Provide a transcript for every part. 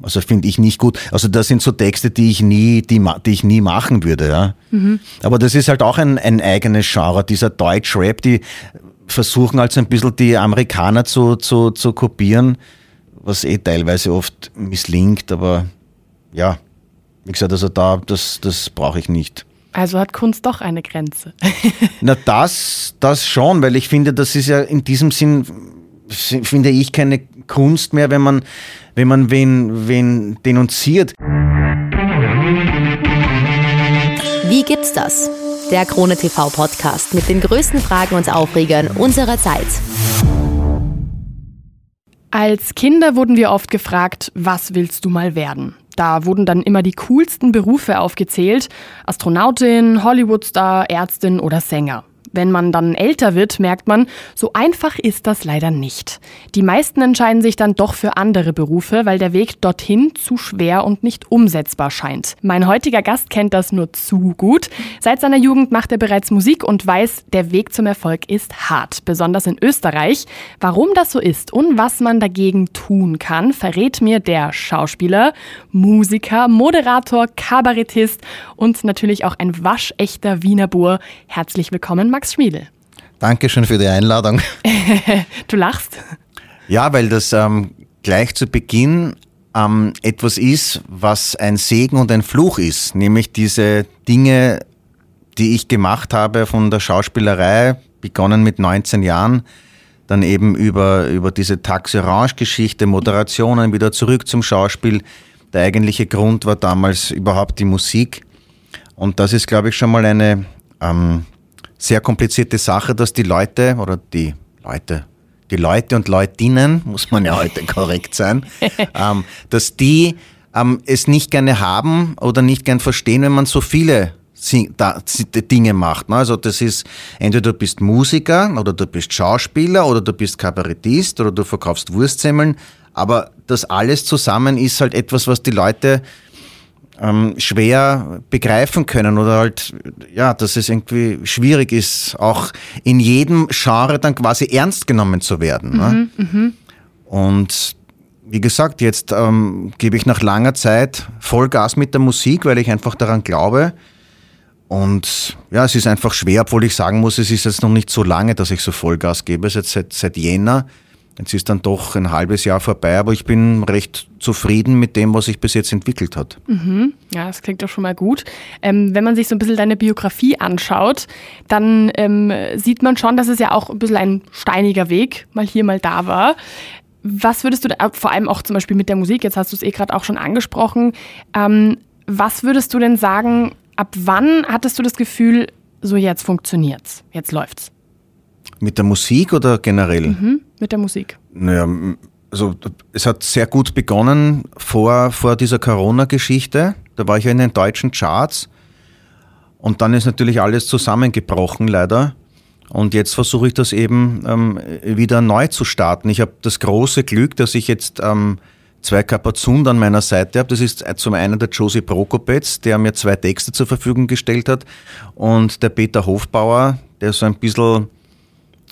Also finde ich nicht gut. Also das sind so Texte, die ich nie, die, die ich nie machen würde, ja. Mhm. Aber das ist halt auch ein, ein eigenes Genre, dieser Deutsch-Rap, die versuchen halt so ein bisschen die Amerikaner zu, zu, zu kopieren, was eh teilweise oft misslingt, aber ja, wie gesagt, also da, das, das brauche ich nicht. Also hat Kunst doch eine Grenze. Na, das, das schon, weil ich finde, das ist ja in diesem Sinn, finde ich, keine Kunst mehr, wenn man, wenn man wen, wen denunziert. Wie gibt's das? Der Krone TV Podcast mit den größten Fragen und Aufregern unserer Zeit. Als Kinder wurden wir oft gefragt, was willst du mal werden? Da wurden dann immer die coolsten Berufe aufgezählt. Astronautin, Hollywoodstar, Ärztin oder Sänger. Wenn man dann älter wird, merkt man, so einfach ist das leider nicht. Die meisten entscheiden sich dann doch für andere Berufe, weil der Weg dorthin zu schwer und nicht umsetzbar scheint. Mein heutiger Gast kennt das nur zu gut. Seit seiner Jugend macht er bereits Musik und weiß, der Weg zum Erfolg ist hart, besonders in Österreich. Warum das so ist und was man dagegen tun kann, verrät mir der Schauspieler, Musiker, Moderator, Kabarettist und natürlich auch ein waschechter Wiener Bur. Herzlich willkommen, Max Schmiedel. Dankeschön für die Einladung. du lachst? Ja, weil das ähm, gleich zu Beginn ähm, etwas ist, was ein Segen und ein Fluch ist, nämlich diese Dinge, die ich gemacht habe von der Schauspielerei, begonnen mit 19 Jahren, dann eben über, über diese Taxi Orange-Geschichte, Moderationen, wieder zurück zum Schauspiel. Der eigentliche Grund war damals überhaupt die Musik. Und das ist, glaube ich, schon mal eine ähm, sehr komplizierte Sache, dass die Leute oder die Leute, die Leute und Leutinnen, muss man ja heute korrekt sein, ähm, dass die ähm, es nicht gerne haben oder nicht gern verstehen, wenn man so viele Dinge macht. Ne? Also das ist, entweder du bist Musiker oder du bist Schauspieler oder du bist Kabarettist oder du verkaufst Wurstsemmeln, aber das alles zusammen ist halt etwas, was die Leute ähm, schwer begreifen können oder halt, ja, dass es irgendwie schwierig ist, auch in jedem Genre dann quasi ernst genommen zu werden. Ne? Mhm, ne? Und wie gesagt, jetzt ähm, gebe ich nach langer Zeit Vollgas mit der Musik, weil ich einfach daran glaube. Und ja, es ist einfach schwer, obwohl ich sagen muss, es ist jetzt noch nicht so lange, dass ich so Vollgas gebe, seit, seit, seit Jänner. Jetzt ist dann doch ein halbes Jahr vorbei, aber ich bin recht zufrieden mit dem, was sich bis jetzt entwickelt hat. Mhm. Ja, das klingt doch schon mal gut. Ähm, wenn man sich so ein bisschen deine Biografie anschaut, dann ähm, sieht man schon, dass es ja auch ein bisschen ein steiniger Weg mal hier, mal da war. Was würdest du, da, vor allem auch zum Beispiel mit der Musik, jetzt hast du es eh gerade auch schon angesprochen, ähm, was würdest du denn sagen, ab wann hattest du das Gefühl, so jetzt funktioniert's, jetzt läuft's? Mit der Musik oder generell? Mhm, mit der Musik. Naja, also es hat sehr gut begonnen vor, vor dieser Corona-Geschichte. Da war ich ja in den deutschen Charts und dann ist natürlich alles zusammengebrochen, leider. Und jetzt versuche ich das eben ähm, wieder neu zu starten. Ich habe das große Glück, dass ich jetzt ähm, zwei Kapazunden an meiner Seite habe. Das ist zum einen der Josie Prokopetz, der mir zwei Texte zur Verfügung gestellt hat, und der Peter Hofbauer, der so ein bisschen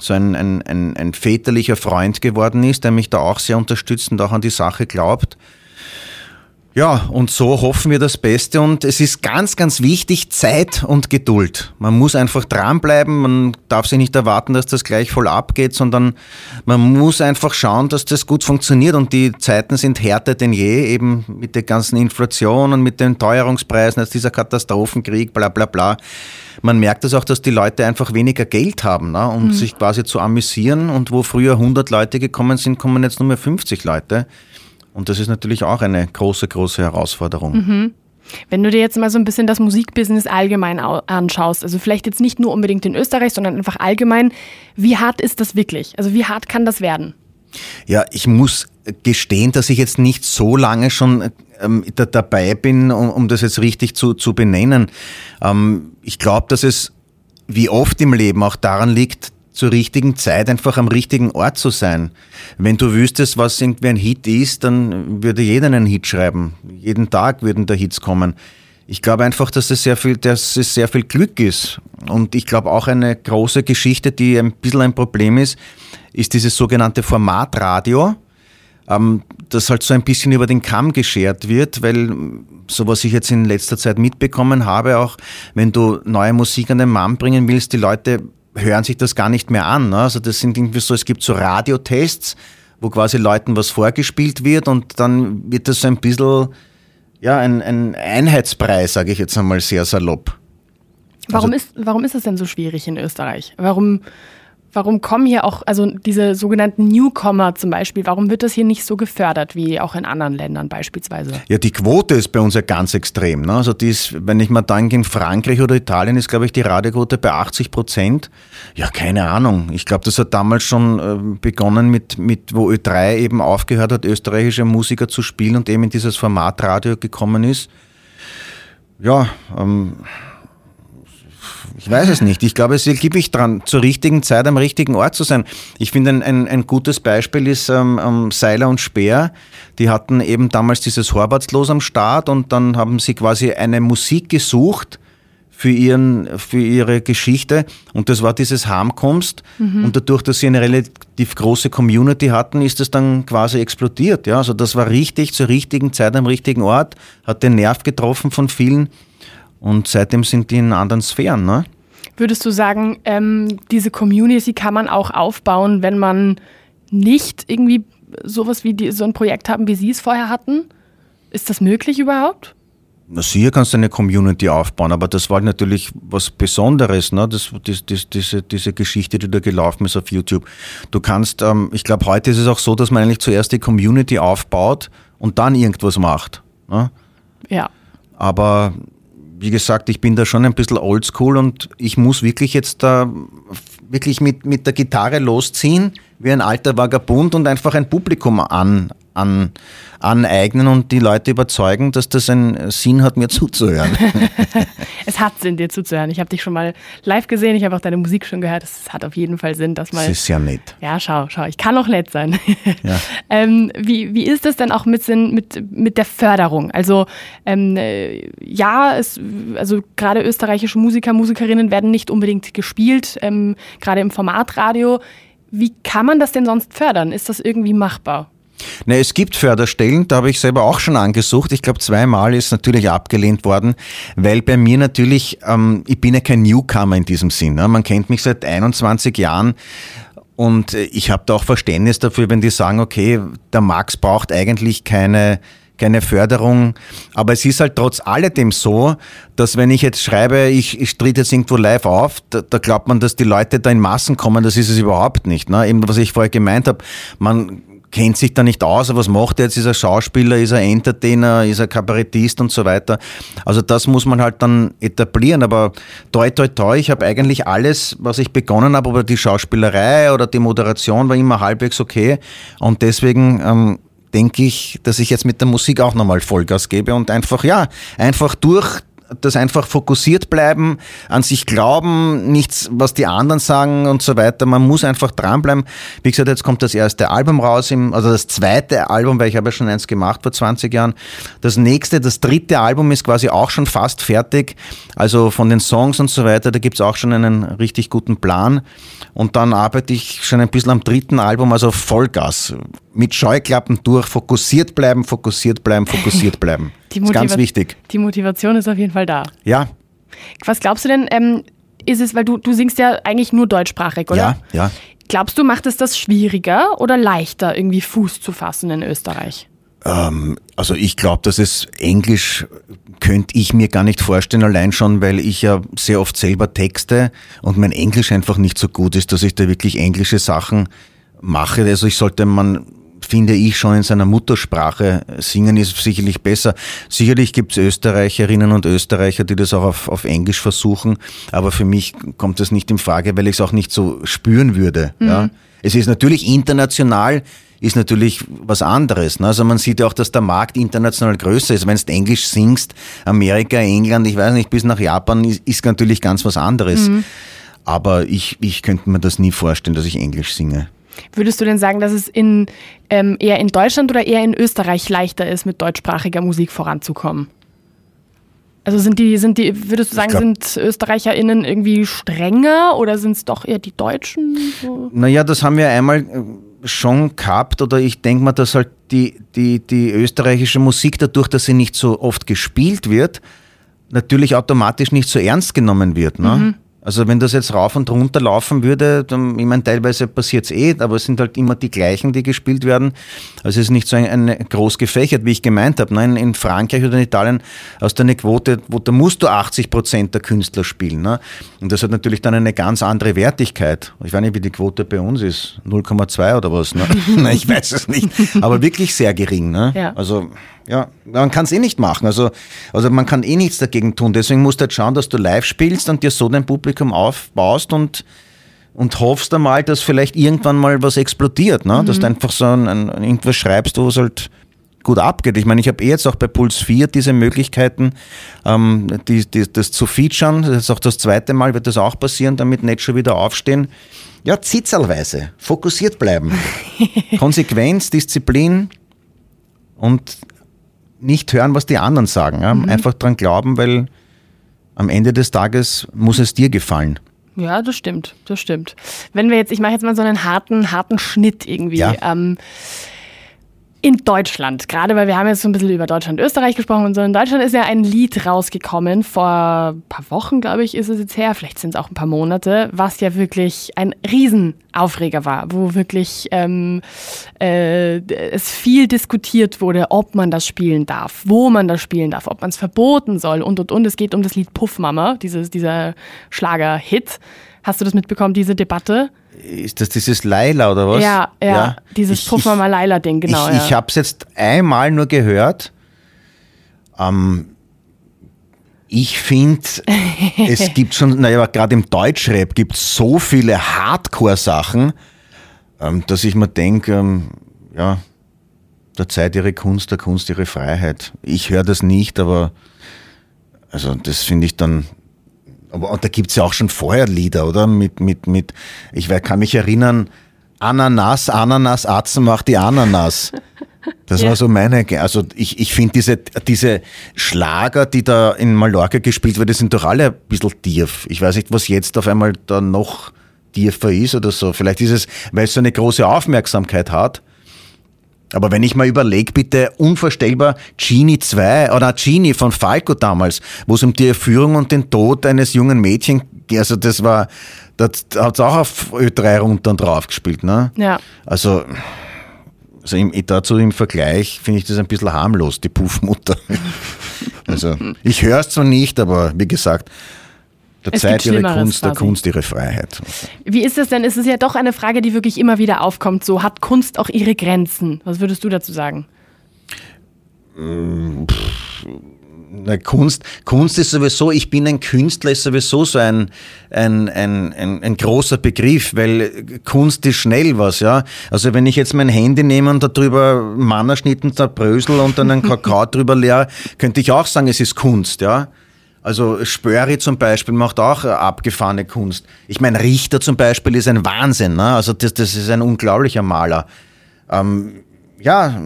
so ein, ein, ein, ein väterlicher Freund geworden ist, der mich da auch sehr unterstützt und auch an die Sache glaubt. Ja, und so hoffen wir das Beste und es ist ganz, ganz wichtig, Zeit und Geduld. Man muss einfach dranbleiben, man darf sich nicht erwarten, dass das gleich voll abgeht, sondern man muss einfach schauen, dass das gut funktioniert und die Zeiten sind härter denn je, eben mit der ganzen Inflation und mit den Teuerungspreisen, als dieser Katastrophenkrieg, bla bla bla. Man merkt es das auch, dass die Leute einfach weniger Geld haben, ne, um mhm. sich quasi zu amüsieren und wo früher 100 Leute gekommen sind, kommen jetzt nur mehr 50 Leute. Und das ist natürlich auch eine große, große Herausforderung. Mhm. Wenn du dir jetzt mal so ein bisschen das Musikbusiness allgemein anschaust, also vielleicht jetzt nicht nur unbedingt in Österreich, sondern einfach allgemein, wie hart ist das wirklich? Also wie hart kann das werden? Ja, ich muss gestehen, dass ich jetzt nicht so lange schon ähm, da, dabei bin, um, um, das jetzt richtig zu, zu benennen. Ähm, ich glaube, dass es wie oft im Leben auch daran liegt, zur richtigen Zeit einfach am richtigen Ort zu sein. Wenn du wüsstest, was irgendwie ein Hit ist, dann würde jeder einen Hit schreiben. Jeden Tag würden da Hits kommen. Ich glaube einfach, dass es sehr viel, dass es sehr viel Glück ist. Und ich glaube auch eine große Geschichte, die ein bisschen ein Problem ist, ist dieses sogenannte Formatradio. Ähm, das halt so ein bisschen über den Kamm geschert wird, weil so was ich jetzt in letzter Zeit mitbekommen habe, auch wenn du neue Musik an den Mann bringen willst, die Leute hören sich das gar nicht mehr an. Ne? Also das sind irgendwie so, es gibt so Radiotests, wo quasi Leuten was vorgespielt wird und dann wird das so ein bisschen, ja, ein, ein Einheitspreis, sage ich jetzt einmal sehr salopp. Warum, also, ist, warum ist es denn so schwierig in Österreich? Warum Warum kommen hier auch, also diese sogenannten Newcomer zum Beispiel, warum wird das hier nicht so gefördert wie auch in anderen Ländern beispielsweise? Ja, die Quote ist bei uns ja ganz extrem. Ne? Also die ist, wenn ich mal denke, in Frankreich oder Italien ist, glaube ich, die Radioquote bei 80 Prozent. Ja, keine Ahnung. Ich glaube, das hat damals schon äh, begonnen mit, mit, wo Ö3 eben aufgehört hat, österreichische Musiker zu spielen und eben in dieses Format Radio gekommen ist. Ja, ähm, ich weiß es nicht. Ich glaube, es liegt wirklich dran, zur richtigen Zeit am richtigen Ort zu sein. Ich finde, ein, ein, ein gutes Beispiel ist ähm, ähm, Seiler und Speer. Die hatten eben damals dieses Horvatslos am Start und dann haben sie quasi eine Musik gesucht, für, ihren, für ihre Geschichte. Und das war dieses Harmkommst. Mhm. Und dadurch, dass sie eine relativ große Community hatten, ist das dann quasi explodiert. Ja, also das war richtig, zur richtigen Zeit am richtigen Ort, hat den Nerv getroffen von vielen. Und seitdem sind die in anderen Sphären. Ne? Würdest du sagen, ähm, diese Community kann man auch aufbauen, wenn man nicht irgendwie sowas wie die, so ein Projekt haben, wie Sie es vorher hatten? Ist das möglich überhaupt? Na, sicher kannst du eine Community aufbauen, aber das war natürlich was Besonderes, ne? Das, das, das, diese, diese Geschichte, die da gelaufen ist auf YouTube. Du kannst, ähm, ich glaube, heute ist es auch so, dass man eigentlich zuerst die Community aufbaut und dann irgendwas macht. Ne? Ja. Aber wie gesagt, ich bin da schon ein bisschen oldschool und ich muss wirklich jetzt da wirklich mit, mit der Gitarre losziehen, wie ein alter Vagabund und einfach ein Publikum an, an, aneignen und die Leute überzeugen, dass das einen Sinn hat, mir zuzuhören. es hat Sinn, dir zuzuhören. Ich habe dich schon mal live gesehen, ich habe auch deine Musik schon gehört. Es hat auf jeden Fall Sinn, dass man. Das ist ja nett. Ja, schau, schau, ich kann auch nett sein. Ja. ähm, wie, wie ist das denn auch mit, mit, mit der Förderung? Also, ähm, äh, ja, es, also gerade österreichische Musiker, Musikerinnen werden nicht unbedingt gespielt, ähm, gerade im Formatradio. Wie kann man das denn sonst fördern? Ist das irgendwie machbar? Ne, es gibt Förderstellen, da habe ich selber auch schon angesucht. Ich glaube, zweimal ist natürlich abgelehnt worden, weil bei mir natürlich, ähm, ich bin ja kein Newcomer in diesem Sinn. Ne? Man kennt mich seit 21 Jahren. Und äh, ich habe da auch Verständnis dafür, wenn die sagen, okay, der Max braucht eigentlich keine, keine Förderung. Aber es ist halt trotz alledem so, dass wenn ich jetzt schreibe, ich, ich trete jetzt irgendwo live auf, da, da, glaubt man, dass die Leute da in Massen kommen. Das ist es überhaupt nicht. Ne? Eben, was ich vorher gemeint habe, man kennt sich da nicht aus, was macht er jetzt? Ist er Schauspieler, ist er Entertainer, ist er Kabarettist und so weiter. Also das muss man halt dann etablieren. Aber toi, toi, toi, ich habe eigentlich alles, was ich begonnen habe, aber die Schauspielerei oder die Moderation war immer halbwegs okay. Und deswegen ähm, denke ich, dass ich jetzt mit der Musik auch nochmal Vollgas gebe und einfach, ja, einfach durch das einfach fokussiert bleiben, an sich glauben, nichts, was die anderen sagen und so weiter. Man muss einfach dranbleiben. Wie gesagt, jetzt kommt das erste Album raus, im, also das zweite Album, weil ich habe ja schon eins gemacht vor 20 Jahren. Das nächste, das dritte Album ist quasi auch schon fast fertig. Also von den Songs und so weiter, da gibt's auch schon einen richtig guten Plan. Und dann arbeite ich schon ein bisschen am dritten Album, also Vollgas. Mit Scheuklappen durch, fokussiert bleiben, fokussiert bleiben, fokussiert bleiben. Die ist ganz wichtig. Die Motivation ist auf jeden Fall da. Ja. Was glaubst du denn, ähm, ist es, weil du, du singst ja eigentlich nur deutschsprachig, oder? Ja, ja. Glaubst du, macht es das schwieriger oder leichter, irgendwie Fuß zu fassen in Österreich? Ähm, also ich glaube, dass es Englisch könnte ich mir gar nicht vorstellen, allein schon, weil ich ja sehr oft selber texte und mein Englisch einfach nicht so gut ist, dass ich da wirklich englische Sachen mache. Also ich sollte man finde ich, schon in seiner Muttersprache singen ist sicherlich besser. Sicherlich gibt es Österreicherinnen und Österreicher, die das auch auf, auf Englisch versuchen, aber für mich kommt das nicht in Frage, weil ich es auch nicht so spüren würde. Mhm. Ja. Es ist natürlich international, ist natürlich was anderes. Ne? Also man sieht ja auch, dass der Markt international größer ist. Wenn du Englisch singst, Amerika, England, ich weiß nicht, bis nach Japan, ist, ist natürlich ganz was anderes. Mhm. Aber ich, ich könnte mir das nie vorstellen, dass ich Englisch singe. Würdest du denn sagen, dass es in, ähm, eher in Deutschland oder eher in Österreich leichter ist, mit deutschsprachiger Musik voranzukommen? Also sind die, sind die, würdest du sagen, glaub, sind ÖsterreicherInnen irgendwie strenger oder sind es doch eher die Deutschen? So? Naja, das haben wir einmal schon gehabt oder ich denke mal, dass halt die, die, die österreichische Musik dadurch, dass sie nicht so oft gespielt wird, natürlich automatisch nicht so ernst genommen wird. Ne? Mhm. Also wenn das jetzt rauf und runter laufen würde, dann, ich meine, teilweise passiert es eh, aber es sind halt immer die gleichen, die gespielt werden. Also es ist nicht so ein, ein groß gefächert, wie ich gemeint habe. Nein, in Frankreich oder in Italien hast du eine Quote, wo da musst du 80 Prozent der Künstler spielen. Ne? Und das hat natürlich dann eine ganz andere Wertigkeit. Ich weiß nicht, wie die Quote bei uns ist. 0,2 oder was? Ne? Nein, ich weiß es nicht. Aber wirklich sehr gering. Ne? Ja. Also ja, man kann es eh nicht machen. Also, also man kann eh nichts dagegen tun. Deswegen musst du halt schauen, dass du live spielst und dir so dein Publikum aufbaust und, und hoffst einmal, dass vielleicht irgendwann mal was explodiert. Ne? Mhm. Dass du einfach so ein, ein, irgendwas schreibst, wo es halt gut abgeht. Ich meine, ich habe eh jetzt auch bei Puls 4 diese Möglichkeiten, ähm, die, die, das zu featuren. Das ist auch das zweite Mal, wird das auch passieren, damit nicht schon wieder aufstehen. Ja, zitzelweise, fokussiert bleiben. Konsequenz, Disziplin und nicht hören, was die anderen sagen. Ja? Mhm. Einfach dran glauben, weil am Ende des Tages muss es dir gefallen. Ja, das stimmt, das stimmt. Wenn wir jetzt, ich mache jetzt mal so einen harten, harten Schnitt irgendwie. Ja. Ähm, in Deutschland, gerade weil wir haben jetzt so ein bisschen über Deutschland, Österreich gesprochen und so. In Deutschland ist ja ein Lied rausgekommen, vor ein paar Wochen, glaube ich, ist es jetzt her, vielleicht sind es auch ein paar Monate, was ja wirklich ein Riesenaufreger war, wo wirklich ähm, äh, es viel diskutiert wurde, ob man das spielen darf, wo man das spielen darf, ob man es verboten soll und und und. Es geht um das Lied Puffmama, dieses, dieser Schlager-Hit. Hast du das mitbekommen, diese Debatte? Ist das dieses Laila oder was? Ja, ja, ja. dieses Puffmama Laila-Ding, genau. Ich, ja. ich habe es jetzt einmal nur gehört. Ähm, ich finde, es gibt schon, naja, gerade im Deutschrap gibt es so viele Hardcore-Sachen, ähm, dass ich mir denke, ähm, ja, der Zeit ihre Kunst, der Kunst ihre Freiheit. Ich höre das nicht, aber also das finde ich dann aber und da gibt es ja auch schon vorher Lieder, oder? Mit, mit, mit, ich kann mich erinnern, Ananas, Ananas, Atzen macht die Ananas. Das ja. war so meine, also ich, ich finde diese, diese Schlager, die da in Mallorca gespielt werden, sind doch alle ein bisschen tief. Ich weiß nicht, was jetzt auf einmal da noch tiefer ist oder so. Vielleicht ist es, weil es so eine große Aufmerksamkeit hat. Aber wenn ich mal überlege, bitte unvorstellbar Genie 2 oder Genie von Falco damals, wo es um die Erführung und den Tod eines jungen Mädchens ging, also das war, das hat es auch auf Ö3 runter und drauf gespielt, ne? Ja. Also, also im, dazu im Vergleich finde ich das ein bisschen harmlos, die Puffmutter. also, ich höre es zwar nicht, aber wie gesagt, der es Zeit ihre Kunst, der Kunst ihre Freiheit. Wie ist es denn? Es ist ja doch eine Frage, die wirklich immer wieder aufkommt. So hat Kunst auch ihre Grenzen? Was würdest du dazu sagen? Mm, na, Kunst, Kunst ist sowieso, ich bin ein Künstler, ist sowieso so ein, ein, ein, ein, ein, großer Begriff, weil Kunst ist schnell was, ja. Also wenn ich jetzt mein Handy nehme und darüber Mannerschnitten zerbrösel und dann einen Kakao drüber leere, könnte ich auch sagen, es ist Kunst, ja. Also Spöri zum Beispiel macht auch abgefahrene Kunst. Ich meine, Richter zum Beispiel ist ein Wahnsinn. Ne? Also das, das ist ein unglaublicher Maler. Ähm, ja,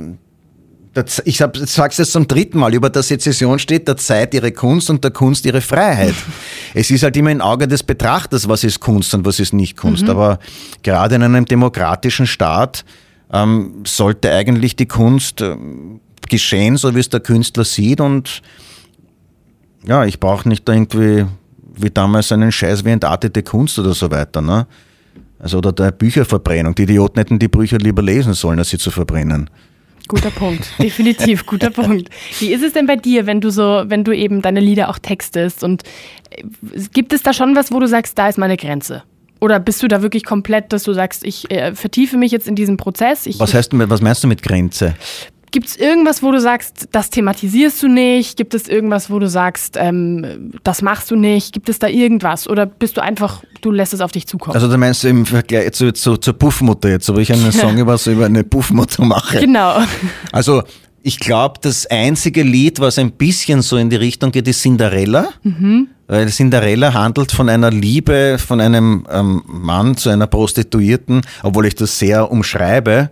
das, ich sage es jetzt zum dritten Mal, über der Sezession steht der Zeit ihre Kunst und der Kunst ihre Freiheit. es ist halt immer ein Auge des Betrachters, was ist Kunst und was ist nicht Kunst. Mhm. Aber gerade in einem demokratischen Staat ähm, sollte eigentlich die Kunst äh, geschehen, so wie es der Künstler sieht und ja, ich brauche nicht irgendwie wie damals einen Scheiß wie entartete Kunst oder so weiter. Ne? Also oder der Bücherverbrennung. Die Idioten hätten die Bücher lieber lesen sollen, als sie zu verbrennen. Guter Punkt, definitiv, guter Punkt. Wie ist es denn bei dir, wenn du so, wenn du eben deine Lieder auch textest und äh, gibt es da schon was, wo du sagst, da ist meine Grenze? Oder bist du da wirklich komplett, dass du sagst, ich äh, vertiefe mich jetzt in diesen Prozess? Ich, was, heißt, was meinst du mit Grenze? Gibt es irgendwas, wo du sagst, das thematisierst du nicht? Gibt es irgendwas, wo du sagst, ähm, das machst du nicht? Gibt es da irgendwas? Oder bist du einfach, du lässt es auf dich zukommen? Also du meinst im Vergleich zu, zu, zur Puffmutter jetzt, wo ich einen Song über, über eine Puffmutter mache. Genau. Also ich glaube, das einzige Lied, was ein bisschen so in die Richtung geht, ist Cinderella. Mhm. Weil Cinderella handelt von einer Liebe von einem ähm, Mann zu einer Prostituierten, obwohl ich das sehr umschreibe.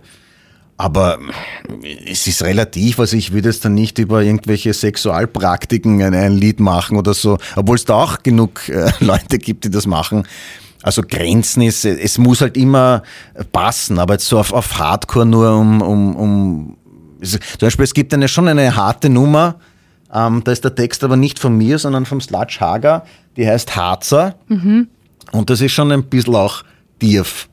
Aber es ist relativ, also ich würde jetzt dann nicht über irgendwelche Sexualpraktiken ein, Lied machen oder so, obwohl es da auch genug äh, Leute gibt, die das machen. Also Grenzen ist, es muss halt immer passen, aber jetzt so auf, auf Hardcore nur um, um, um zum Beispiel, es gibt eine schon eine harte Nummer, ähm, da ist der Text aber nicht von mir, sondern vom Sludge Hager, die heißt Harzer. Mhm. Und das ist schon ein bisschen auch tief.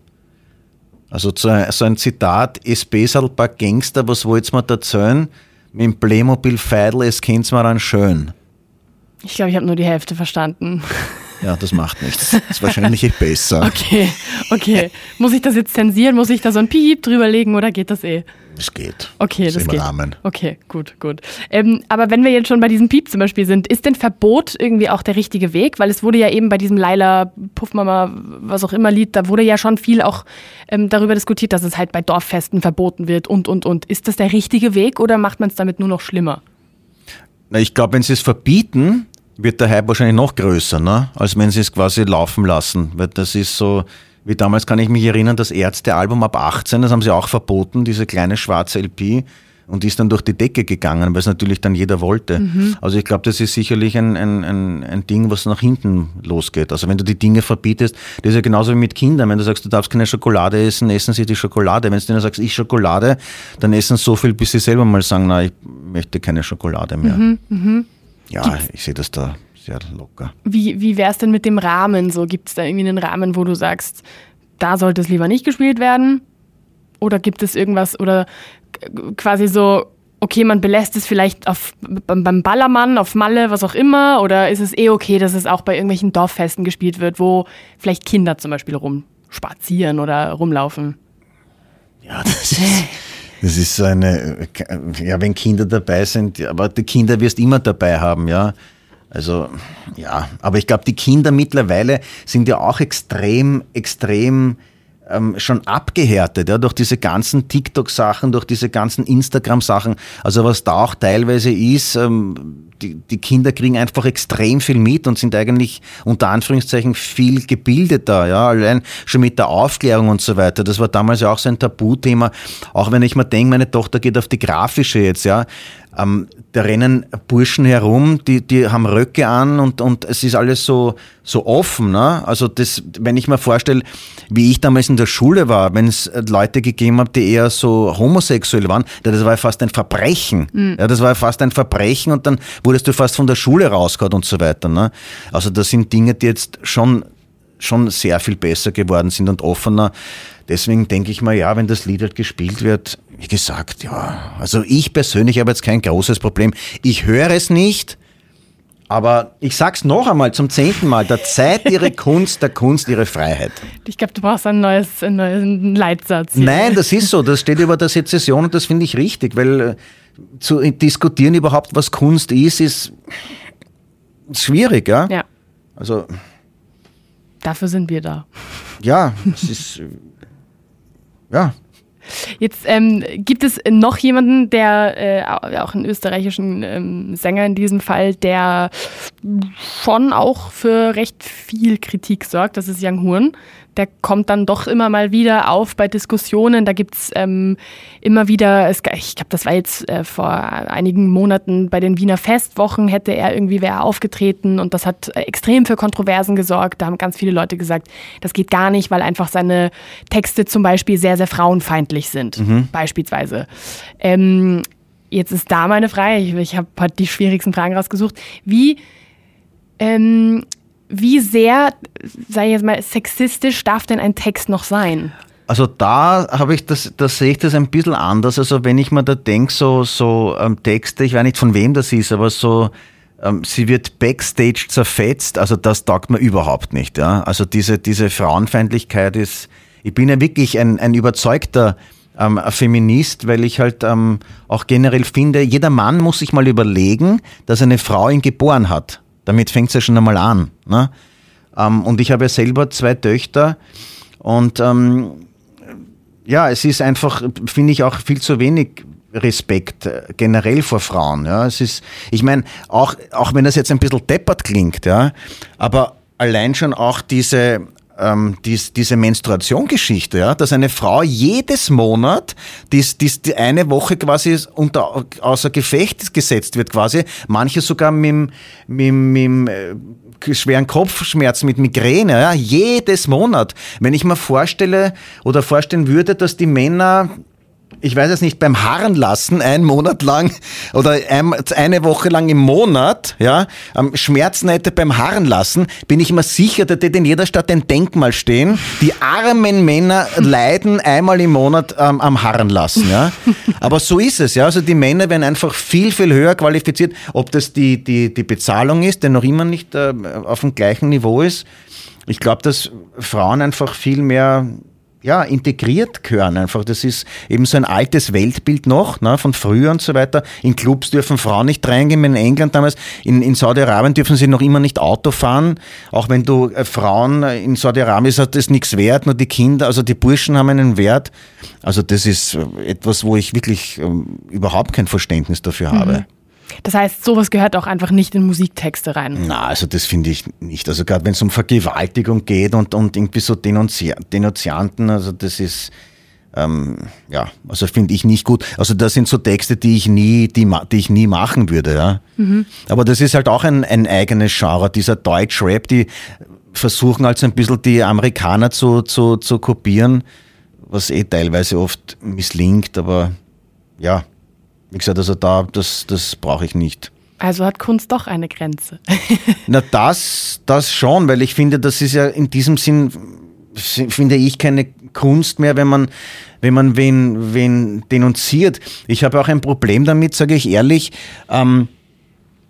Also so ein, Zitat, es besser ein paar Gangster, was wollt's mir erzählen? Mit dem Playmobil Feidel, es kennt's mir dann schön. Ich glaube, ich habe nur die Hälfte verstanden. Ja, das macht nichts. Das ist wahrscheinlich besser. Okay, okay. Muss ich das jetzt zensieren? Muss ich da so ein Piep drüberlegen oder geht das eh? Es geht. Okay, das, das geht. Rahmen. Okay, gut, gut. Ähm, aber wenn wir jetzt schon bei diesem Piep zum Beispiel sind, ist denn Verbot irgendwie auch der richtige Weg? Weil es wurde ja eben bei diesem Laila Puffmama, was auch immer Lied, da wurde ja schon viel auch ähm, darüber diskutiert, dass es halt bei Dorffesten verboten wird und, und, und. Ist das der richtige Weg oder macht man es damit nur noch schlimmer? Na, ich glaube, wenn sie es verbieten, wird der Hype wahrscheinlich noch größer, ne? als wenn sie es quasi laufen lassen. Weil das ist so, wie damals kann ich mich erinnern, das Ärzte-Album ab 18, das haben sie auch verboten, diese kleine schwarze LP. Und die ist dann durch die Decke gegangen, weil es natürlich dann jeder wollte. Mhm. Also ich glaube, das ist sicherlich ein, ein, ein, ein Ding, was nach hinten losgeht. Also wenn du die Dinge verbietest, das ist ja genauso wie mit Kindern. Wenn du sagst, du darfst keine Schokolade essen, essen sie die Schokolade. Wenn du denen sagst, ich Schokolade, dann essen so viel, bis sie selber mal sagen, na, ich möchte keine Schokolade mehr. Mhm, mh. Ja, Gibt's ich sehe das da sehr locker. Wie, wie wäre es denn mit dem Rahmen so? Gibt es da irgendwie einen Rahmen, wo du sagst, da sollte es lieber nicht gespielt werden? Oder gibt es irgendwas, oder quasi so, okay, man belässt es vielleicht auf, beim Ballermann, auf Malle, was auch immer, oder ist es eh okay, dass es auch bei irgendwelchen Dorffesten gespielt wird, wo vielleicht Kinder zum Beispiel rumspazieren oder rumlaufen? Ja, das ist, das ist so eine, ja, wenn Kinder dabei sind, aber die Kinder wirst immer dabei haben, ja. Also ja, aber ich glaube, die Kinder mittlerweile sind ja auch extrem, extrem ähm, schon abgehärtet, ja, durch diese ganzen TikTok-Sachen, durch diese ganzen Instagram-Sachen. Also was da auch teilweise ist, ähm, die, die Kinder kriegen einfach extrem viel mit und sind eigentlich unter Anführungszeichen viel gebildeter, ja, allein schon mit der Aufklärung und so weiter. Das war damals ja auch so ein Tabuthema. Auch wenn ich mir denke, meine Tochter geht auf die grafische jetzt, ja. Ähm, da rennen Burschen herum, die, die haben Röcke an und, und es ist alles so, so offen. Ne? Also das, wenn ich mir vorstelle, wie ich damals in der Schule war, wenn es Leute gegeben hat, die eher so homosexuell waren, das war ja fast ein Verbrechen. Mhm. Ja, das war ja fast ein Verbrechen und dann wurdest du fast von der Schule rausgehauen und so weiter. Ne? Also das sind Dinge, die jetzt schon, schon sehr viel besser geworden sind und offener. Deswegen denke ich mal, ja, wenn das Lied halt gespielt wird, wie gesagt, ja, also ich persönlich habe jetzt kein großes Problem. Ich höre es nicht, aber ich sag's noch einmal zum zehnten Mal, der Zeit ihre Kunst, der Kunst ihre Freiheit. Ich glaube, du brauchst ein neues, einen neuen Leitsatz. Hier. Nein, das ist so, das steht über der Sezession und das finde ich richtig, weil äh, zu diskutieren überhaupt, was Kunst ist, ist schwierig, ja? Ja. Also. Dafür sind wir da. Ja, es ist. Ja, Jetzt ähm, gibt es noch jemanden, der äh, auch einen österreichischen ähm, Sänger in diesem Fall, der schon auch für recht viel Kritik sorgt. Das ist Young Horn der kommt dann doch immer mal wieder auf bei Diskussionen. Da gibt's ähm, immer wieder, es, ich glaube, das war jetzt äh, vor einigen Monaten bei den Wiener Festwochen, hätte er irgendwie wer aufgetreten und das hat äh, extrem für Kontroversen gesorgt. Da haben ganz viele Leute gesagt, das geht gar nicht, weil einfach seine Texte zum Beispiel sehr, sehr frauenfeindlich sind, mhm. beispielsweise. Ähm, jetzt ist da meine Frage, ich, ich habe halt die schwierigsten Fragen rausgesucht. Wie ähm, wie sehr, sage ich jetzt mal, sexistisch darf denn ein Text noch sein? Also da habe ich das, da sehe ich das ein bisschen anders. Also wenn ich mir da denke, so, so ähm, Texte, ich weiß nicht von wem das ist, aber so, ähm, sie wird backstage zerfetzt, also das taugt mir überhaupt nicht. Ja? Also diese, diese Frauenfeindlichkeit ist, ich bin ja wirklich ein, ein überzeugter ähm, Feminist, weil ich halt ähm, auch generell finde, jeder Mann muss sich mal überlegen, dass eine Frau ihn geboren hat. Damit fängt es ja schon einmal an. Ne? Ähm, und ich habe ja selber zwei Töchter und ähm, ja, es ist einfach, finde ich, auch viel zu wenig Respekt äh, generell vor Frauen. Ja, es ist, ich meine, auch, auch wenn das jetzt ein bisschen deppert klingt, ja, aber allein schon auch diese ähm, dies, diese Menstruationsgeschichte, ja, dass eine Frau jedes Monat dies, dies, die eine Woche quasi unter, außer Gefecht gesetzt wird quasi, manche sogar mit, mit, mit äh, schweren Kopfschmerzen, mit Migräne, ja, jedes Monat. Wenn ich mir vorstelle oder vorstellen würde, dass die Männer ich weiß es nicht, beim Haaren lassen, einen Monat lang oder eine Woche lang im Monat, ja, Schmerzen hätte beim Haaren lassen, bin ich mir sicher, da hätte in jeder Stadt ein Denkmal stehen. Die armen Männer leiden einmal im Monat ähm, am Haaren lassen, ja. Aber so ist es, ja. Also die Männer werden einfach viel, viel höher qualifiziert. Ob das die, die, die Bezahlung ist, der noch immer nicht äh, auf dem gleichen Niveau ist. Ich glaube, dass Frauen einfach viel mehr ja, integriert gehören einfach. Das ist eben so ein altes Weltbild noch, ne, von früher und so weiter. In Clubs dürfen Frauen nicht reingehen, in England damals, in, in Saudi-Arabien dürfen sie noch immer nicht Auto fahren. Auch wenn du äh, Frauen in Saudi-Arabien ist das nichts wert, nur die Kinder, also die Burschen haben einen Wert. Also das ist äh, etwas, wo ich wirklich ähm, überhaupt kein Verständnis dafür mhm. habe. Das heißt, sowas gehört auch einfach nicht in Musiktexte rein. Na, also das finde ich nicht. Also gerade wenn es um Vergewaltigung geht und, und irgendwie so Denunzi Denunzianten, also das ist, ähm, ja, also finde ich nicht gut. Also das sind so Texte, die ich nie, die, die ich nie machen würde, ja. Mhm. Aber das ist halt auch ein, ein eigenes Genre, dieser Deutsch-Rap, die versuchen also ein bisschen die Amerikaner zu, zu, zu kopieren, was eh teilweise oft misslingt, aber ja, wie gesagt, also da, das, das brauche ich nicht. Also hat Kunst doch eine Grenze. Na, das, das schon, weil ich finde, das ist ja in diesem Sinn, finde ich, keine Kunst mehr, wenn man, wenn man wen, wen denunziert. Ich habe auch ein Problem damit, sage ich ehrlich. Ähm,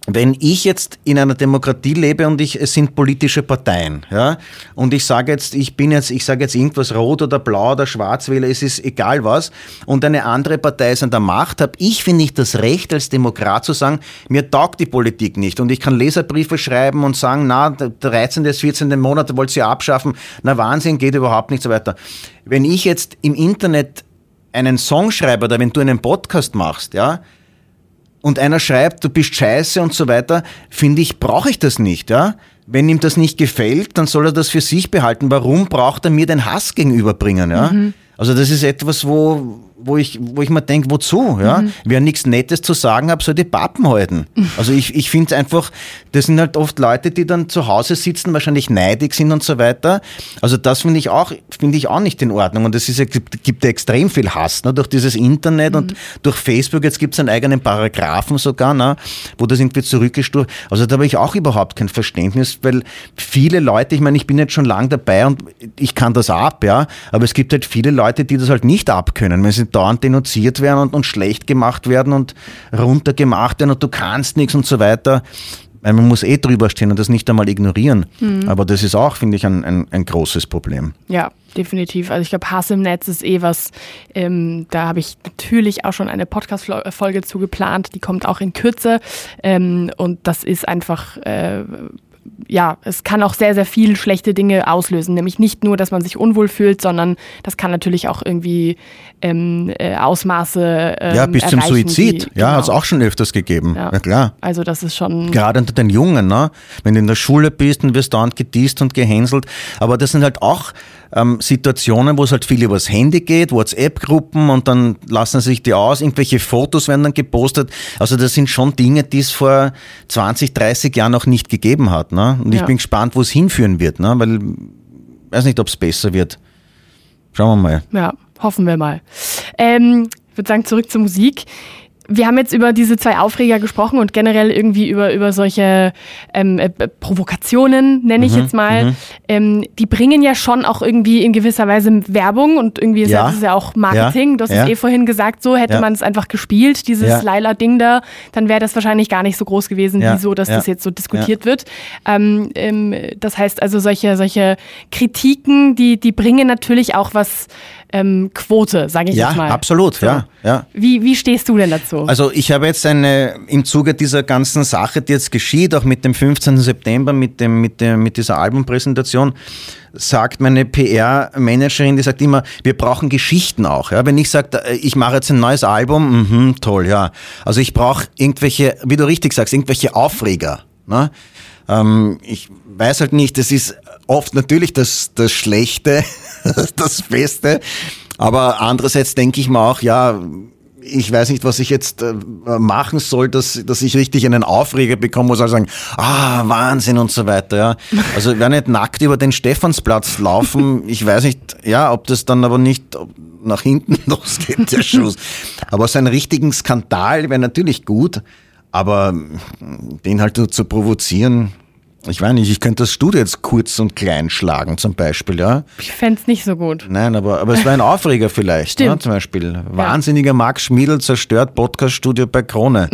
wenn ich jetzt in einer Demokratie lebe und ich, es sind politische Parteien, ja, und ich sage jetzt, ich bin jetzt, ich sage jetzt irgendwas rot oder blau oder schwarz wähle, es ist egal was, und eine andere Partei ist an der Macht, habe ich, finde ich, das Recht als Demokrat zu sagen, mir taugt die Politik nicht und ich kann Leserbriefe schreiben und sagen, na, der 13. des 14. Monat wollt ihr abschaffen, na Wahnsinn, geht überhaupt nicht so weiter. Wenn ich jetzt im Internet einen Song schreibe oder wenn du einen Podcast machst, ja, und einer schreibt, du bist scheiße und so weiter, finde ich, brauche ich das nicht, ja? Wenn ihm das nicht gefällt, dann soll er das für sich behalten. Warum braucht er mir den Hass gegenüberbringen, ja? Mhm. Also das ist etwas, wo, wo ich, wo ich mir denke, wozu? Ja? Mhm. Wer nichts Nettes zu sagen hat, soll die Pappen halten. Also ich, ich finde einfach, das sind halt oft Leute, die dann zu Hause sitzen, wahrscheinlich neidig sind und so weiter. Also das finde ich auch, finde ich auch nicht in Ordnung. Und es ist, gibt, gibt ja extrem viel Hass ne? durch dieses Internet mhm. und durch Facebook. Jetzt gibt es einen eigenen Paragraphen sogar, ne? wo das irgendwie zurückgestuft. Also da habe ich auch überhaupt kein Verständnis, weil viele Leute, ich meine, ich bin jetzt schon lange dabei und ich kann das ab, ja, aber es gibt halt viele Leute, die das halt nicht abkönnen. Wenn sie dauernd denunziert werden und, und schlecht gemacht werden und runtergemacht werden und du kannst nichts und so weiter. Man muss eh drüber stehen und das nicht einmal ignorieren. Mhm. Aber das ist auch, finde ich, ein, ein, ein, großes Problem. Ja, definitiv. Also ich glaube, Hass im Netz ist eh was, ähm, da habe ich natürlich auch schon eine Podcast-Folge zu geplant, die kommt auch in Kürze. Ähm, und das ist einfach äh, ja, es kann auch sehr, sehr viel schlechte Dinge auslösen. Nämlich nicht nur, dass man sich unwohl fühlt, sondern das kann natürlich auch irgendwie ähm, äh, Ausmaße. Ähm, ja, bis zum Suizid. Die, ja, genau. hat es auch schon öfters gegeben. Ja. ja. klar. Also das ist schon. Gerade unter den Jungen, ne? Wenn du in der Schule bist und wirst dauernd gedießt und gehänselt. Aber das sind halt auch ähm, Situationen, wo es halt viel übers Handy geht, WhatsApp-Gruppen und dann lassen sich die aus, irgendwelche Fotos werden dann gepostet. Also das sind schon Dinge, die es vor 20, 30 Jahren noch nicht gegeben hat. Ne? Und ich ja. bin gespannt, wo es hinführen wird, ne? weil ich weiß nicht, ob es besser wird. Schauen wir mal. Ja, hoffen wir mal. Ähm, ich würde sagen, zurück zur Musik wir haben jetzt über diese zwei Aufreger gesprochen und generell irgendwie über, über solche ähm, äh, Provokationen, nenne ich mhm, jetzt mal. Mhm. Ähm, die bringen ja schon auch irgendwie in gewisser Weise Werbung und irgendwie ist ja. das ja auch Marketing. Ja. Du hast ja. es eh vorhin gesagt, so hätte man es einfach gespielt, dieses ja. Laila-Ding da, dann wäre das wahrscheinlich gar nicht so groß gewesen, wie so, dass das jetzt so diskutiert wird. Ähm, ähm, das heißt also, solche, solche Kritiken, die, die bringen natürlich auch was ähm, Quote, sage ich ja, jetzt mal. Absolut, so. ja, ja. Wie, wie stehst du denn dazu? Also ich habe jetzt eine, im Zuge dieser ganzen Sache, die jetzt geschieht, auch mit dem 15. September, mit, dem, mit, dem, mit dieser Albumpräsentation, sagt meine PR-Managerin, die sagt immer, wir brauchen Geschichten auch. Ja? Wenn ich sage, äh, ich mache jetzt ein neues Album, mh, toll, ja. Also ich brauche irgendwelche, wie du richtig sagst, irgendwelche Aufreger. Ne? Ähm, ich weiß halt nicht, das ist oft natürlich das, das Schlechte, das Beste, aber andererseits denke ich mir auch, ja, ich weiß nicht, was ich jetzt äh, machen soll, dass, dass ich richtig einen Aufreger bekomme, muss also sagen, ah, Wahnsinn und so weiter. Ja. Also ich werde nicht nackt über den Stephansplatz laufen. Ich weiß nicht, ja, ob das dann aber nicht nach hinten losgeht, der Schuss. Aber so einen richtigen Skandal wäre natürlich gut, aber den halt zu provozieren, ich weiß nicht, ich könnte das Studio jetzt kurz und klein schlagen zum Beispiel, ja. Ich fände es nicht so gut. Nein, aber, aber es war ein Aufreger vielleicht, ne, zum Beispiel. Wahnsinniger Max Schmiedl zerstört Podcaststudio bei Krone.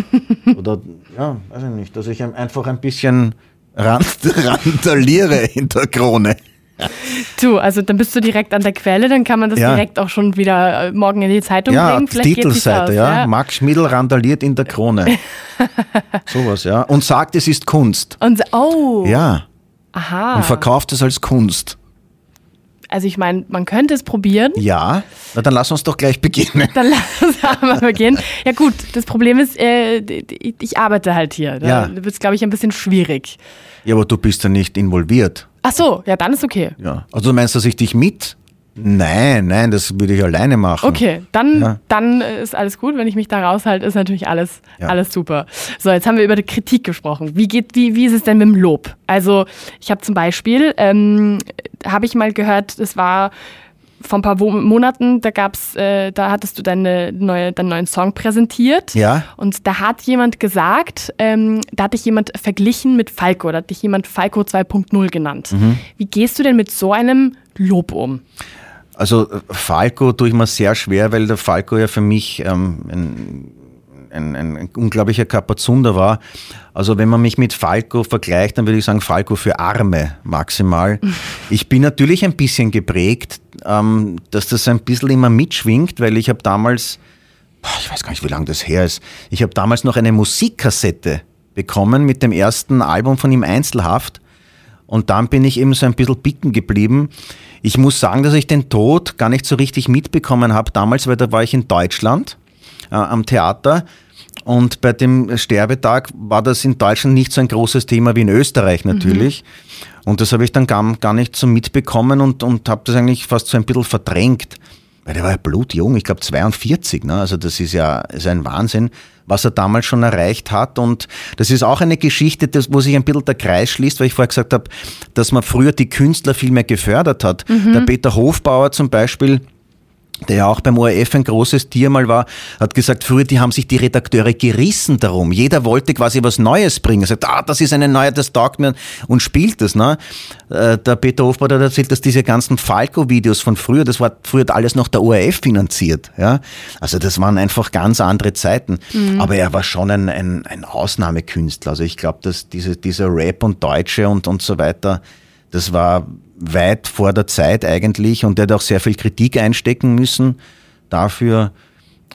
Oder, ja, weiß ich nicht, dass ich einfach ein bisschen rand, randaliere in der Krone. Du, also dann bist du direkt an der Quelle, dann kann man das ja. direkt auch schon wieder äh, morgen in die Zeitung ja, bringen. Vielleicht Titelseite, ja. ja. Max Schmidl randaliert in der Krone. Sowas, ja. Und sagt, es ist Kunst. Und, oh. Ja. Aha. Und verkauft es als Kunst. Also ich meine, man könnte es probieren. Ja, na dann lass uns doch gleich beginnen. Dann lass uns aber beginnen. Ja gut, das Problem ist, äh, ich arbeite halt hier. Da ja. wird es, glaube ich, ein bisschen schwierig. Ja, aber du bist ja nicht involviert. Ach so, ja, dann ist okay. Ja. Also du meinst, dass ich dich mit? Nein, nein, das würde ich alleine machen. Okay, dann, ja. dann ist alles gut. Wenn ich mich da raushalte, ist natürlich alles, ja. alles super. So, jetzt haben wir über die Kritik gesprochen. Wie, geht, wie, wie ist es denn mit dem Lob? Also, ich habe zum Beispiel, ähm, habe ich mal gehört, es war vor ein paar Monaten, da gab's, äh, da hattest du deine neue, deinen neuen Song präsentiert. Ja. Und da hat jemand gesagt, ähm, da hat dich jemand verglichen mit Falco, da hat dich jemand Falco 2.0 genannt. Mhm. Wie gehst du denn mit so einem Lob um? Also äh, Falco tue ich mir sehr schwer, weil der Falco ja für mich ähm, ein ein, ein, ein unglaublicher Kapazunder war. Also wenn man mich mit Falco vergleicht, dann würde ich sagen Falco für Arme maximal. Ich bin natürlich ein bisschen geprägt, ähm, dass das ein bisschen immer mitschwingt, weil ich habe damals, ich weiß gar nicht, wie lange das her ist, ich habe damals noch eine Musikkassette bekommen mit dem ersten Album von ihm Einzelhaft. Und dann bin ich eben so ein bisschen bicken geblieben. Ich muss sagen, dass ich den Tod gar nicht so richtig mitbekommen habe damals, weil da war ich in Deutschland äh, am Theater. Und bei dem Sterbetag war das in Deutschland nicht so ein großes Thema wie in Österreich natürlich. Mhm. Und das habe ich dann gar, gar nicht so mitbekommen und, und habe das eigentlich fast so ein bisschen verdrängt. Weil der war ja blutjung, ich glaube 42, ne? also das ist ja ist ein Wahnsinn, was er damals schon erreicht hat. Und das ist auch eine Geschichte, das, wo sich ein bisschen der Kreis schließt, weil ich vorher gesagt habe, dass man früher die Künstler viel mehr gefördert hat. Mhm. Der Peter Hofbauer zum Beispiel, der ja auch beim ORF ein großes Tier mal war, hat gesagt, früher, die haben sich die Redakteure gerissen darum. Jeder wollte quasi was Neues bringen. Er sagt, ah, das ist eine neue, das taugt mir und spielt das. Ne? Äh, der Peter Hofbauer hat erzählt, dass diese ganzen Falco-Videos von früher, das war früher alles noch der ORF finanziert. Ja? Also das waren einfach ganz andere Zeiten. Mhm. Aber er war schon ein, ein, ein Ausnahmekünstler. Also ich glaube, dass diese, dieser Rap und Deutsche und, und so weiter, das war weit vor der Zeit eigentlich und der hat auch sehr viel Kritik einstecken müssen dafür.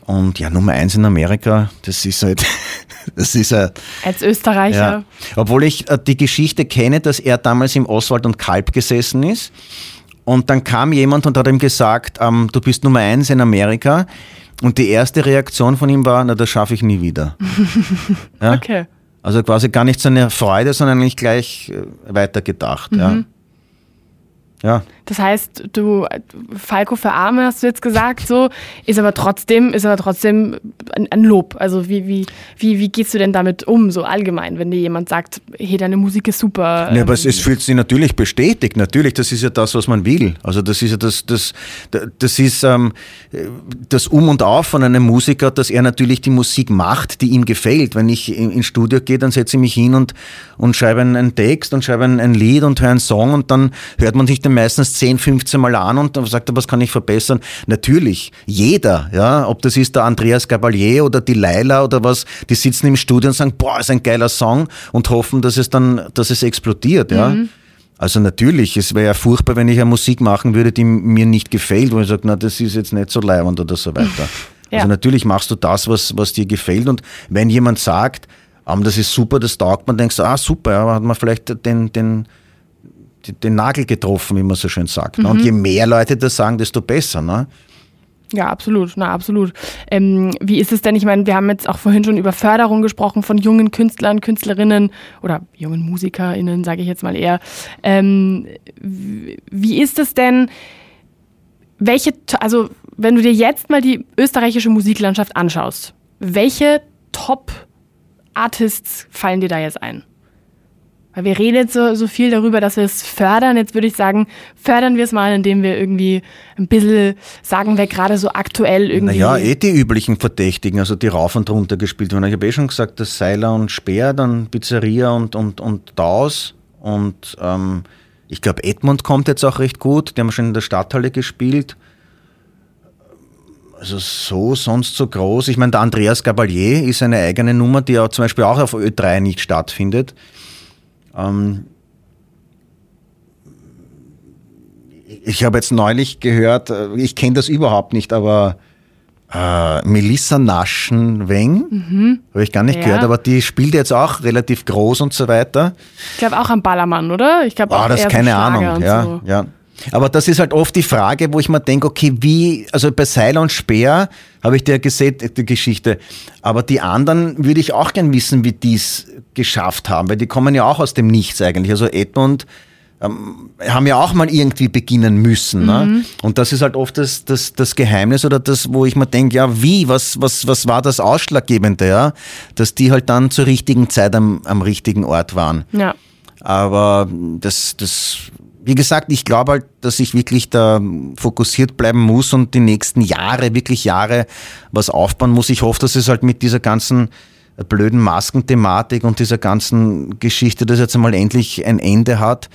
Und ja, Nummer eins in Amerika, das ist halt, das ist halt. Als Österreicher. Ja. Obwohl ich äh, die Geschichte kenne, dass er damals im Oswald und Kalb gesessen ist. Und dann kam jemand und hat ihm gesagt, ähm, du bist Nummer eins in Amerika. Und die erste Reaktion von ihm war, na, das schaffe ich nie wieder. ja? Okay. Also quasi gar nicht so eine Freude, sondern eigentlich gleich äh, weitergedacht. Mhm. Ja. Ja. Das heißt, du Falco für Arme hast du jetzt gesagt, so ist aber trotzdem ist aber trotzdem ein, ein, Lob. Also wie, wie, wie, wie gehst du denn damit um, so allgemein, wenn dir jemand sagt, hey, deine Musik ist super? Ja, aber es, es fühlt sich natürlich bestätigt. Natürlich, das ist ja das, was man will. Also das ist ja das, das, das ist ähm, das Um und Auf von einem Musiker, dass er natürlich die Musik macht, die ihm gefällt. Wenn ich ins Studio gehe, dann setze ich mich hin und, und schreibe einen Text und schreibe ein, ein Lied und höre einen Song und dann hört man sich den meistens 10, 15 Mal an und dann sagt er, was kann ich verbessern? Natürlich, jeder, ja, ob das ist der Andreas Gabalier oder die Laila oder was, die sitzen im Studio und sagen, boah, ist ein geiler Song und hoffen, dass es dann, dass es explodiert, ja. Mhm. Also natürlich, es wäre ja furchtbar, wenn ich eine Musik machen würde, die mir nicht gefällt, wo ich sage, na, das ist jetzt nicht so leibend oder so weiter. ja. Also natürlich machst du das, was, was dir gefällt und wenn jemand sagt, um, das ist super, das taugt man, denkst du, ah super, ja, hat man vielleicht den, den, den Nagel getroffen, wie man so schön sagt. Mhm. Und je mehr Leute das sagen, desto besser. Ne? Ja, absolut, na absolut. Ähm, wie ist es denn? Ich meine, wir haben jetzt auch vorhin schon über Förderung gesprochen von jungen Künstlern, Künstlerinnen oder jungen MusikerInnen, sage ich jetzt mal eher. Ähm, wie ist es denn? Welche, also wenn du dir jetzt mal die österreichische Musiklandschaft anschaust, welche Top-Artists fallen dir da jetzt ein? Weil wir reden jetzt so, so viel darüber, dass wir es fördern. Jetzt würde ich sagen, fördern wir es mal, indem wir irgendwie ein bisschen sagen, wer gerade so aktuell irgendwie. Naja, eh die üblichen Verdächtigen, also die rauf und runter gespielt wurden. Ich habe eh schon gesagt, dass Seiler und Speer, dann Pizzeria und, und, und Daus. Und ähm, ich glaube, Edmund kommt jetzt auch recht gut. Die haben schon in der Stadthalle gespielt. Also so, sonst so groß. Ich meine, der Andreas Gabalier ist eine eigene Nummer, die ja zum Beispiel auch auf Ö3 nicht stattfindet. Ähm, ich habe jetzt neulich gehört, äh, ich kenne das überhaupt nicht, aber äh, Melissa Naschen-Weng, mhm. habe ich gar nicht ja. gehört, aber die spielt jetzt auch relativ groß und so weiter. Ich glaube auch am Ballermann, oder? Ich glaube ah, auch das ist keine Ahnung, ja, so. ja. Aber das ist halt oft die Frage, wo ich mir denke, okay, wie, also bei Seiler und Speer habe ich dir gesehen, die Geschichte, aber die anderen würde ich auch gern wissen, wie die es geschafft haben, weil die kommen ja auch aus dem Nichts eigentlich. Also Edmund ähm, haben ja auch mal irgendwie beginnen müssen. Ne? Mhm. Und das ist halt oft das, das, das Geheimnis oder das, wo ich mir denke, ja, wie, was, was, was war das Ausschlaggebende, ja? Dass die halt dann zur richtigen Zeit am, am richtigen Ort waren. Ja. Aber das, das wie gesagt, ich glaube halt, dass ich wirklich da fokussiert bleiben muss und die nächsten Jahre, wirklich Jahre was aufbauen muss. Ich hoffe, dass es halt mit dieser ganzen blöden Maskenthematik und dieser ganzen Geschichte, dass jetzt einmal endlich ein Ende hat.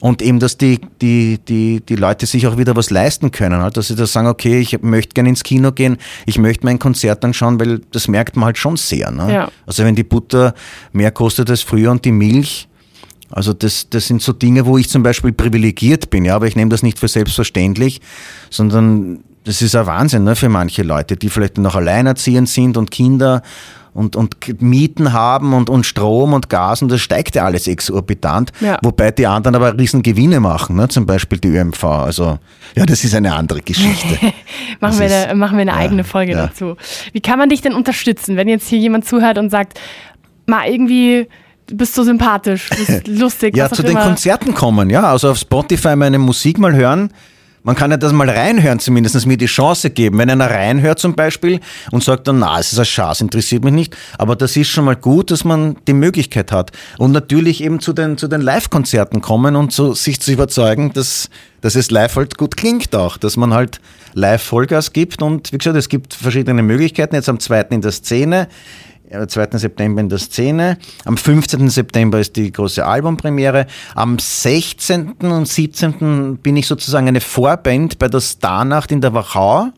Und eben, dass die, die, die, die Leute sich auch wieder was leisten können. Halt. Dass sie da sagen, okay, ich möchte gerne ins Kino gehen, ich möchte mein Konzert anschauen, weil das merkt man halt schon sehr. Ne? Ja. Also wenn die Butter mehr kostet als früher und die Milch, also das, das sind so Dinge, wo ich zum Beispiel privilegiert bin, ja, aber ich nehme das nicht für selbstverständlich, sondern das ist ein Wahnsinn ne, für manche Leute, die vielleicht noch alleinerziehend sind und Kinder und, und Mieten haben und, und Strom und Gas und das steigt ja alles exorbitant, ja. wobei die anderen aber riesen Gewinne machen, ne? zum Beispiel die ÖMV. Also ja, das ist eine andere Geschichte. machen, wir eine, machen wir eine ja, eigene Folge ja. dazu. Wie kann man dich denn unterstützen, wenn jetzt hier jemand zuhört und sagt, mal irgendwie bist so sympathisch, bist lustig. ja, zu den immer. Konzerten kommen, ja. Also auf Spotify meine Musik mal hören. Man kann ja das mal reinhören, zumindest mir die Chance geben. Wenn einer reinhört zum Beispiel und sagt dann, na, es ist ein Schatz, interessiert mich nicht. Aber das ist schon mal gut, dass man die Möglichkeit hat. Und natürlich eben zu den, zu den Live-Konzerten kommen und so sich zu überzeugen, dass, dass es live halt gut klingt auch. Dass man halt live Vollgas gibt. Und wie gesagt, es gibt verschiedene Möglichkeiten. Jetzt am zweiten in der Szene. Am 2. September in der Szene. Am 15. September ist die große Albumpremiere. Am 16. und 17. bin ich sozusagen eine Vorband bei der Starnacht in der Wachau.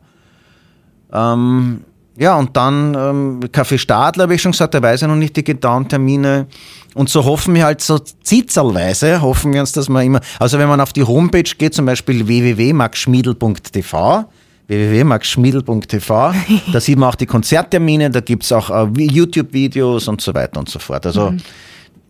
Ähm, ja, und dann ähm, Café Stadler, habe ich schon gesagt, da weiß ich noch nicht die genauen Termine. Und so hoffen wir halt so zitzelweise, hoffen wir uns, dass man immer, also wenn man auf die Homepage geht, zum Beispiel www.maxschmiedel.tv, www.maxschmiedel.tv. Da sieht man auch die Konzerttermine, da gibt es auch uh, YouTube-Videos und so weiter und so fort. Also mhm.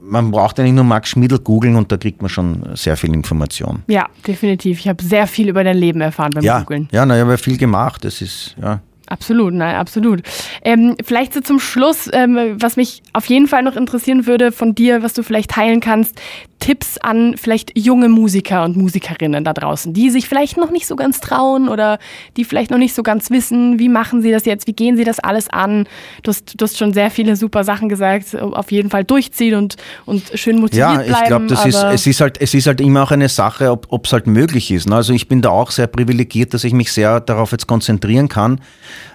man braucht ja nicht nur Max Schmiedel googeln und da kriegt man schon sehr viel Information. Ja, definitiv. Ich habe sehr viel über dein Leben erfahren beim ja, Googeln. Ja, na, ich habe viel gemacht. Das ist, ja. Absolut, nein, absolut. Ähm, vielleicht so zum Schluss, ähm, was mich auf jeden Fall noch interessieren würde von dir, was du vielleicht teilen kannst, Tipps an vielleicht junge Musiker und Musikerinnen da draußen, die sich vielleicht noch nicht so ganz trauen oder die vielleicht noch nicht so ganz wissen, wie machen sie das jetzt, wie gehen sie das alles an. Du hast, du hast schon sehr viele super Sachen gesagt, auf jeden Fall durchziehen und, und schön motiviert bleiben. Ja, ich glaube, das ist, es ist halt, es ist halt immer auch eine Sache, ob es halt möglich ist. Ne? Also ich bin da auch sehr privilegiert, dass ich mich sehr darauf jetzt konzentrieren kann.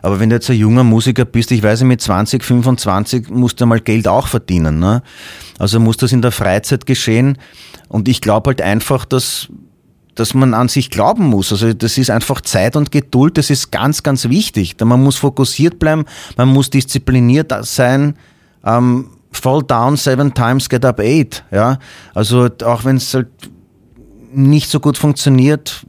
Aber wenn du jetzt ein junger Musiker bist, ich weiß nicht, mit 20, 25 musst du mal Geld auch verdienen. Ne? Also muss das in der Freizeit geschehen. Und ich glaube halt einfach, dass, dass man an sich glauben muss. Also das ist einfach Zeit und Geduld, das ist ganz, ganz wichtig. Man muss fokussiert bleiben, man muss diszipliniert sein. Ähm, fall down seven times, get up eight. Ja? Also auch wenn es halt nicht so gut funktioniert,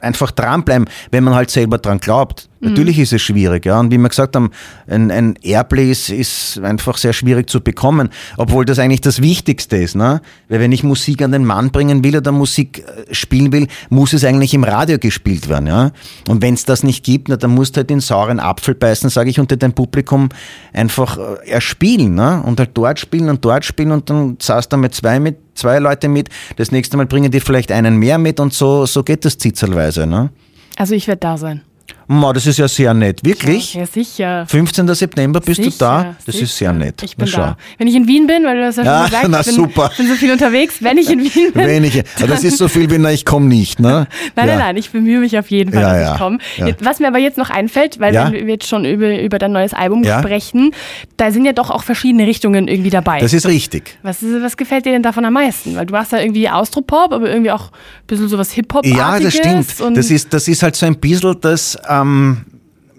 einfach dranbleiben, wenn man halt selber dran glaubt. Mhm. Natürlich ist es schwierig, ja. Und wie wir gesagt haben, ein, ein Airplay ist, ist einfach sehr schwierig zu bekommen, obwohl das eigentlich das Wichtigste ist, ne? Weil wenn ich Musik an den Mann bringen will oder Musik äh, spielen will, muss es eigentlich im Radio gespielt werden, ja. Und wenn es das nicht gibt, na, dann musst du halt den sauren Apfel beißen, sage ich, unter dein Publikum einfach äh, erspielen, ne? Und halt dort spielen und dort spielen und dann saß da mit zwei mit zwei Leute mit, das nächste Mal bringen die vielleicht einen mehr mit und so, so geht das zitzelweise. Ne? Also ich werde da sein. Ma, das ist ja sehr nett. Wirklich? Ja, sicher. 15. September bist sicher, du da? Das sicher. ist sehr nett. Ich bin da. Wenn ich in Wien bin, weil du das ja schon ja, gesagt na, ich bin, super. bin so viel unterwegs, wenn ich in Wien bin. wenn ich, das ist so viel wie, na, ich komme nicht, ne? nein, ja. nein, nein, ich bemühe mich auf jeden Fall, Ja, dass ja, ich komme. ja. Was mir aber jetzt noch einfällt, weil Ja. wenn wir jetzt schon über, über dein neues Album Ja. sprechen, da sind ja doch auch verschiedene Richtungen irgendwie dabei. Das ist richtig. was, ist, was gefällt dir denn davon am meisten? Weil du machst da irgendwie Austropop, aber irgendwie auch ein bisschen sowas Hip-Hop-artiges. Ja, das stimmt. Das ist, das ist halt so ein bisschen das, ähm,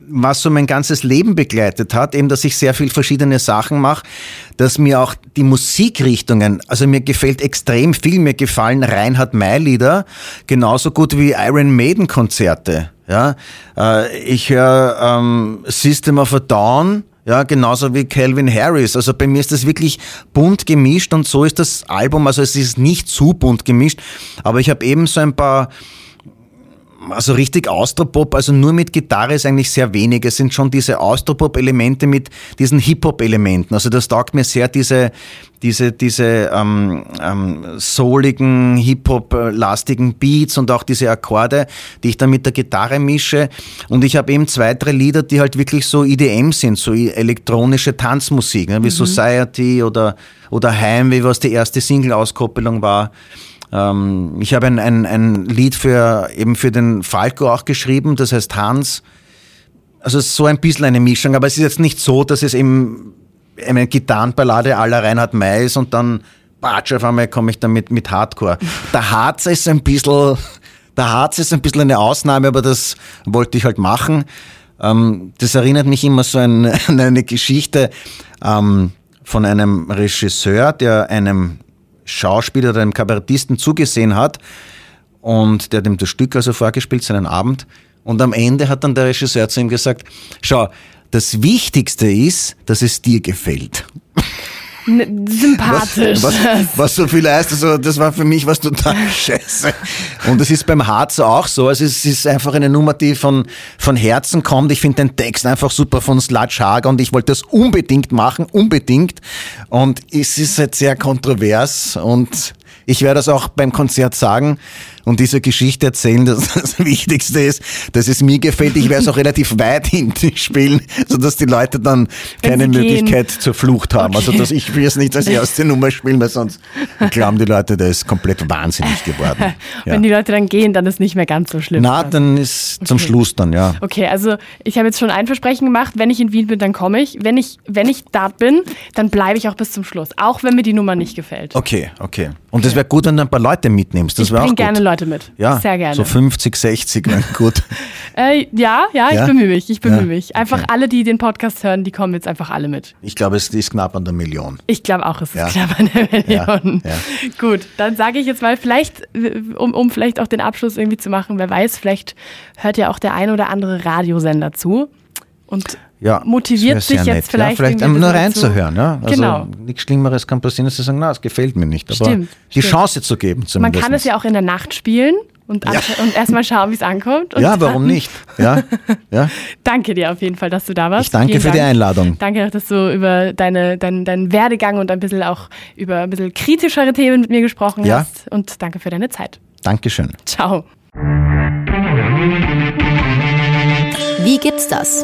was so mein ganzes Leben begleitet hat, eben, dass ich sehr viel verschiedene Sachen mache, dass mir auch die Musikrichtungen, also mir gefällt extrem viel, mir gefallen Reinhard May Lieder genauso gut wie Iron Maiden Konzerte. Ja, äh, ich höre ähm, System of a Down, ja, genauso wie Calvin Harris. Also bei mir ist das wirklich bunt gemischt und so ist das Album, also es ist nicht zu bunt gemischt, aber ich habe eben so ein paar also richtig Austropop, also nur mit Gitarre ist eigentlich sehr wenig. Es sind schon diese Austropop-Elemente mit diesen Hip-Hop-Elementen. Also das taugt mir sehr, diese, diese, diese ähm, ähm, souligen, Hip-Hop-lastigen Beats und auch diese Akkorde, die ich dann mit der Gitarre mische. Und ich habe eben zwei, drei Lieder, die halt wirklich so IDM sind, so elektronische Tanzmusik, ne, wie Society oder, oder Heimweh, was die erste Single-Auskoppelung war. Ähm, ich habe ein, ein, ein Lied für eben für den Falco auch geschrieben, das heißt Hans. Also so ein bisschen eine Mischung, aber es ist jetzt nicht so, dass es eben eine Gitarrenballade aller Reinhard May ist und dann batsch, auf einmal komme ich dann mit, mit Hardcore. Der Harz ist ein bisschen, der Harz ist ein bisschen eine Ausnahme, aber das wollte ich halt machen. Ähm, das erinnert mich immer so an, an eine Geschichte ähm, von einem Regisseur, der einem Schauspieler oder einem Kabarettisten zugesehen hat und der ihm das Stück also vorgespielt, seinen Abend. Und am Ende hat dann der Regisseur zu ihm gesagt, schau, das Wichtigste ist, dass es dir gefällt. N- sympathisch. Was, was so viel heißt, also das war für mich was total scheiße. Und es ist beim Harz auch so. Also es ist einfach eine Nummer, die von, von Herzen kommt. Ich finde den Text einfach super von Sludge Hager und ich wollte das unbedingt machen, unbedingt. Und es ist halt sehr kontrovers und ich werde das auch beim Konzert sagen und diese Geschichte erzählen, dass das Wichtigste ist, dass es mir gefällt. Ich werde es auch relativ weit hinten spielen, sodass die Leute dann keine gehen. Möglichkeit zur Flucht haben. Also dass ich will es nicht als erste Nummer spielen, weil sonst glauben die Leute, der ist komplett wahnsinnig geworden. Ja. Wenn die Leute dann gehen, dann ist nicht mehr ganz so schlimm. Na, dann ist zum Okay. Schluss dann, ja. Okay, also ich habe jetzt schon ein Versprechen gemacht, wenn ich in Wien bin, dann komme ich. Wenn ich, wenn ich da bin, dann bleibe ich auch bis zum Schluss, auch wenn mir die Nummer nicht gefällt. Okay, okay. Und es wäre gut, wenn du ein paar Leute mitnimmst. Das ich bringe gerne Leute mit. ja, Sehr gerne. So 50, 60 wären gut. Äh, ja, ja, ich Ja? bemühe mich, ich bemühe Ja, mich. Einfach okay. alle, die den Podcast hören, die kommen jetzt einfach alle mit. Ich glaube, es ist knapp an der Million. Ich glaube auch, es ist Ja. knapp an der Million. Gut, dann sage ich jetzt mal, vielleicht, äh, um, um vielleicht auch den Abschluss irgendwie zu machen, wer weiß, vielleicht hört ja auch der ein oder andere Radiosender zu und Ja, motiviert sich jetzt nett, vielleicht. Ja, vielleicht irgendwie nur reinzuhören. Ja? Also Genau. Nichts Schlimmeres kann passieren, dass sie sagen, na, es gefällt mir nicht. Aber Stimmt, die stimmt. Chance zu geben Man zumindest. kann es ja auch in der Nacht spielen und, Ja. und erstmal schauen, wie es ankommt. Und Ja, warum nicht? Ja, ja. Danke dir auf jeden Fall, dass du da warst. Ich danke Vielen für die Dank. Einladung. Danke auch, dass du über deine, dein, deinen Werdegang und ein bisschen auch über ein bisschen kritischere Themen mit mir gesprochen Ja. hast. Und danke für deine Zeit. Dankeschön. Ciao. Wie gibt's das?